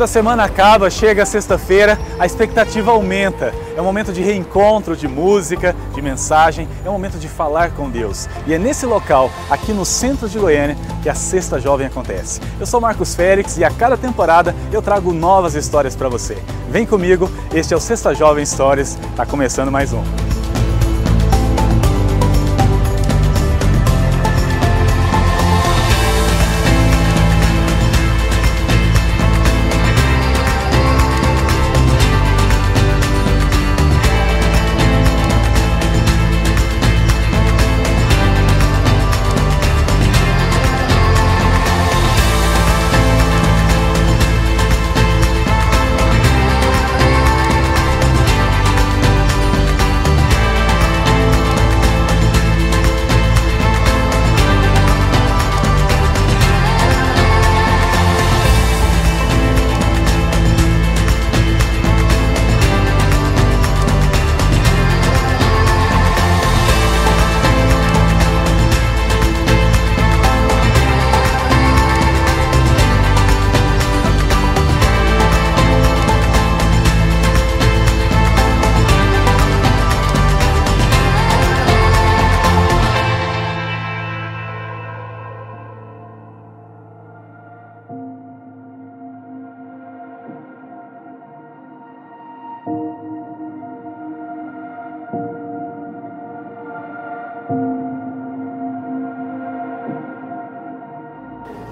Quando a semana acaba, chega a sexta-feira, a expectativa aumenta. É um momento de reencontro, de música, de mensagem, é um momento de falar com Deus. E é nesse local, aqui no centro de Goiânia, que a Sexta Jovem acontece. Eu sou Marcos Félix e a cada temporada eu trago novas histórias para você. Vem comigo, este é o Sexta Jovem Stories, está começando mais um.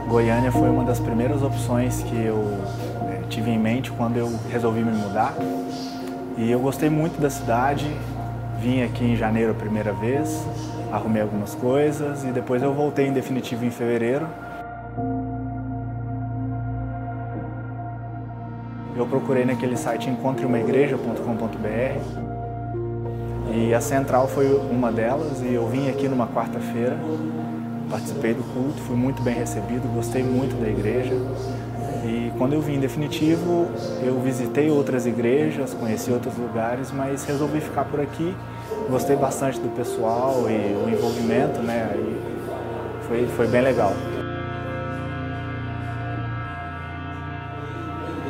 Goiânia foi uma das primeiras opções que eu é, tive em mente quando eu resolvi me mudar. E eu gostei muito da cidade, vim aqui em janeiro a primeira vez, arrumei algumas coisas e depois eu voltei em definitivo em fevereiro. Eu procurei naquele site encontreumaigreja.com.br e a Central foi uma delas e eu vim aqui numa quarta-feira participei do culto, fui muito bem recebido, gostei muito da igreja. E quando eu vim em definitivo, eu visitei outras igrejas, conheci outros lugares, mas resolvi ficar por aqui. Gostei bastante do pessoal e o envolvimento, né? E foi, foi bem legal.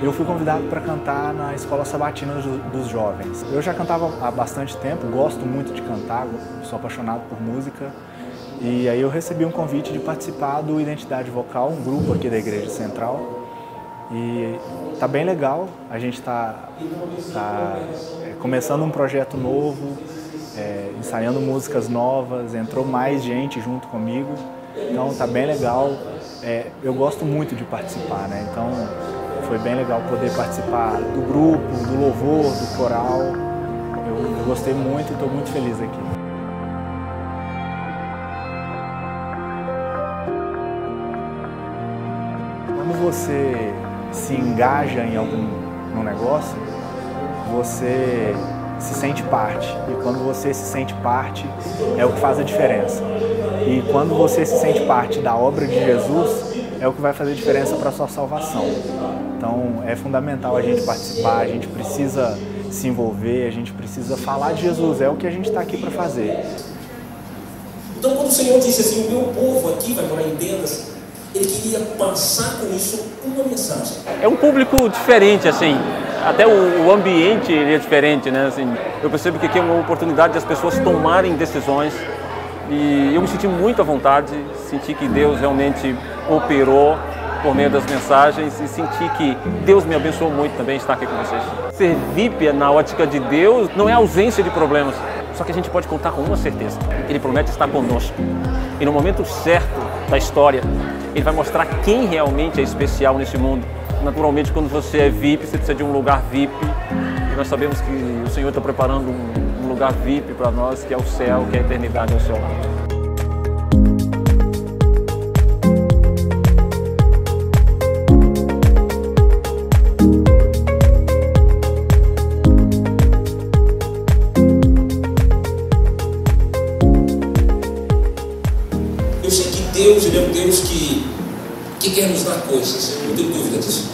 Eu fui convidado para cantar na Escola Sabatina dos Jovens. Eu já cantava há bastante tempo, gosto muito de cantar, sou apaixonado por música. E aí eu recebi um convite de participar do Identidade Vocal, um grupo aqui da Igreja Central. E tá bem legal, a gente está tá, é, começando um projeto novo, é, ensaiando músicas novas, entrou mais gente junto comigo, então tá bem legal. É, eu gosto muito de participar, né? Então foi bem legal poder participar do grupo, do louvor, do coral. Eu, eu gostei muito e estou muito feliz aqui. Você se engaja em algum negócio, você se sente parte. E quando você se sente parte, é o que faz a diferença. E quando você se sente parte da obra de Jesus, é o que vai fazer diferença para a sua salvação. Então é fundamental a gente participar, a gente precisa se envolver, a gente precisa falar de Jesus, é o que a gente está aqui para fazer. Então quando o Senhor disse assim, o meu povo aqui vai morar em tendas, ele queria passar com isso uma mensagem. É um público diferente, assim. Até o, o ambiente é diferente, né? Assim, eu percebo que aqui é uma oportunidade das pessoas tomarem decisões e eu me senti muito à vontade, senti que Deus realmente operou por meio das mensagens e senti que Deus me abençoou muito também estar aqui com vocês. Ser VIP na ótica de Deus não é ausência de problemas, só que a gente pode contar com uma certeza: Ele promete estar conosco. E no momento certo da história, ele vai mostrar quem realmente é especial nesse mundo. Naturalmente, quando você é VIP, você precisa de um lugar VIP. E nós sabemos que o Senhor está preparando um, lugar VIP para nós, que é o céu, que é a eternidade ao seu lado. Que quer nos dar coisas. Não tenho dúvida disso.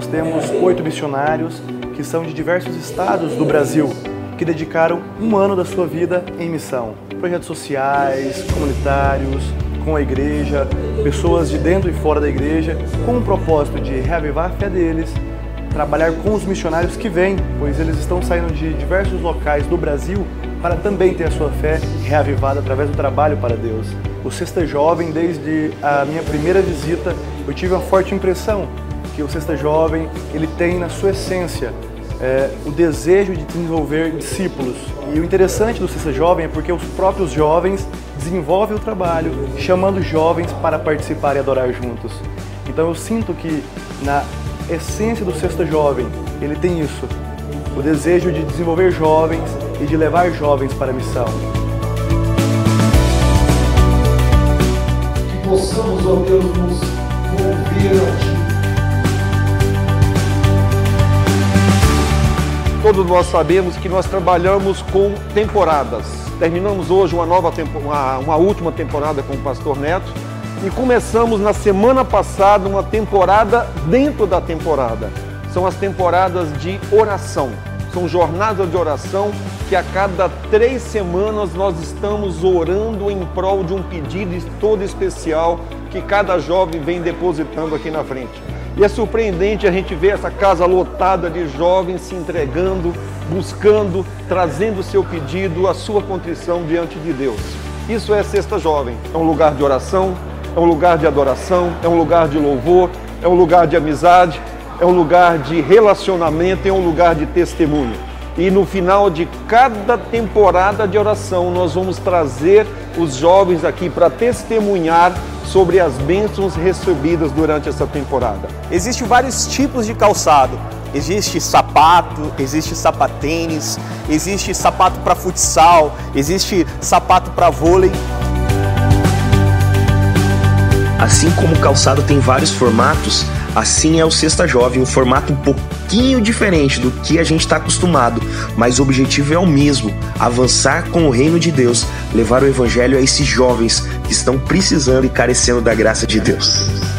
Temos oito missionários que são de diversos estados do Brasil que dedicaram um ano da sua vida em missão. Projetos sociais, comunitários, com a igreja, pessoas de dentro e fora da igreja, com o propósito de reavivar a fé deles, trabalhar com os missionários que vêm, pois eles estão saindo de diversos locais do Brasil para também ter a sua fé reavivada através do trabalho para Deus. O Sexta Jovem, desde a minha primeira visita, eu tive uma forte impressão que o Sexta Jovem ele tem na sua essência é, o desejo de desenvolver discípulos. E o interessante do Sexta Jovem é porque os próprios jovens desenvolvem o trabalho, chamando jovens para participar e adorar juntos. Então eu sinto que na essência do Sexta Jovem ele tem isso, o desejo de desenvolver jovens e de levar jovens para a missão. Que possamos, ó Deus, nos mover todos nós sabemos que nós trabalhamos com temporadas. Terminamos hoje uma nova uma, uma última temporada com o Pastor Neto e começamos na semana passada uma temporada dentro da temporada. São as temporadas de oração. São jornadas de oração que a cada três semanas nós estamos orando em prol de um pedido todo especial que cada jovem vem depositando aqui na frente. E é surpreendente a gente ver essa casa lotada de jovens se entregando, buscando, trazendo o seu pedido, a sua contrição diante de Deus. Isso é Sexta Jovem. É um lugar de oração, é um lugar de adoração, é um lugar de louvor, é um lugar de amizade, é um lugar de relacionamento, é um lugar de testemunho. E no final de cada temporada de oração, nós vamos trazer os jovens aqui para testemunhar sobre as bênçãos recebidas durante essa temporada. Existem vários tipos de calçado. Existe sapato, existe sapatênis, existe sapato para futsal, existe sapato para vôlei. Assim como o calçado tem vários formatos, assim é o Sexta Jovem, um formato um pouquinho diferente do que a gente está acostumado, mas o objetivo é o mesmo: avançar com o reino de Deus, levar o evangelho a esses jovens que estão precisando e carecendo da graça de Deus.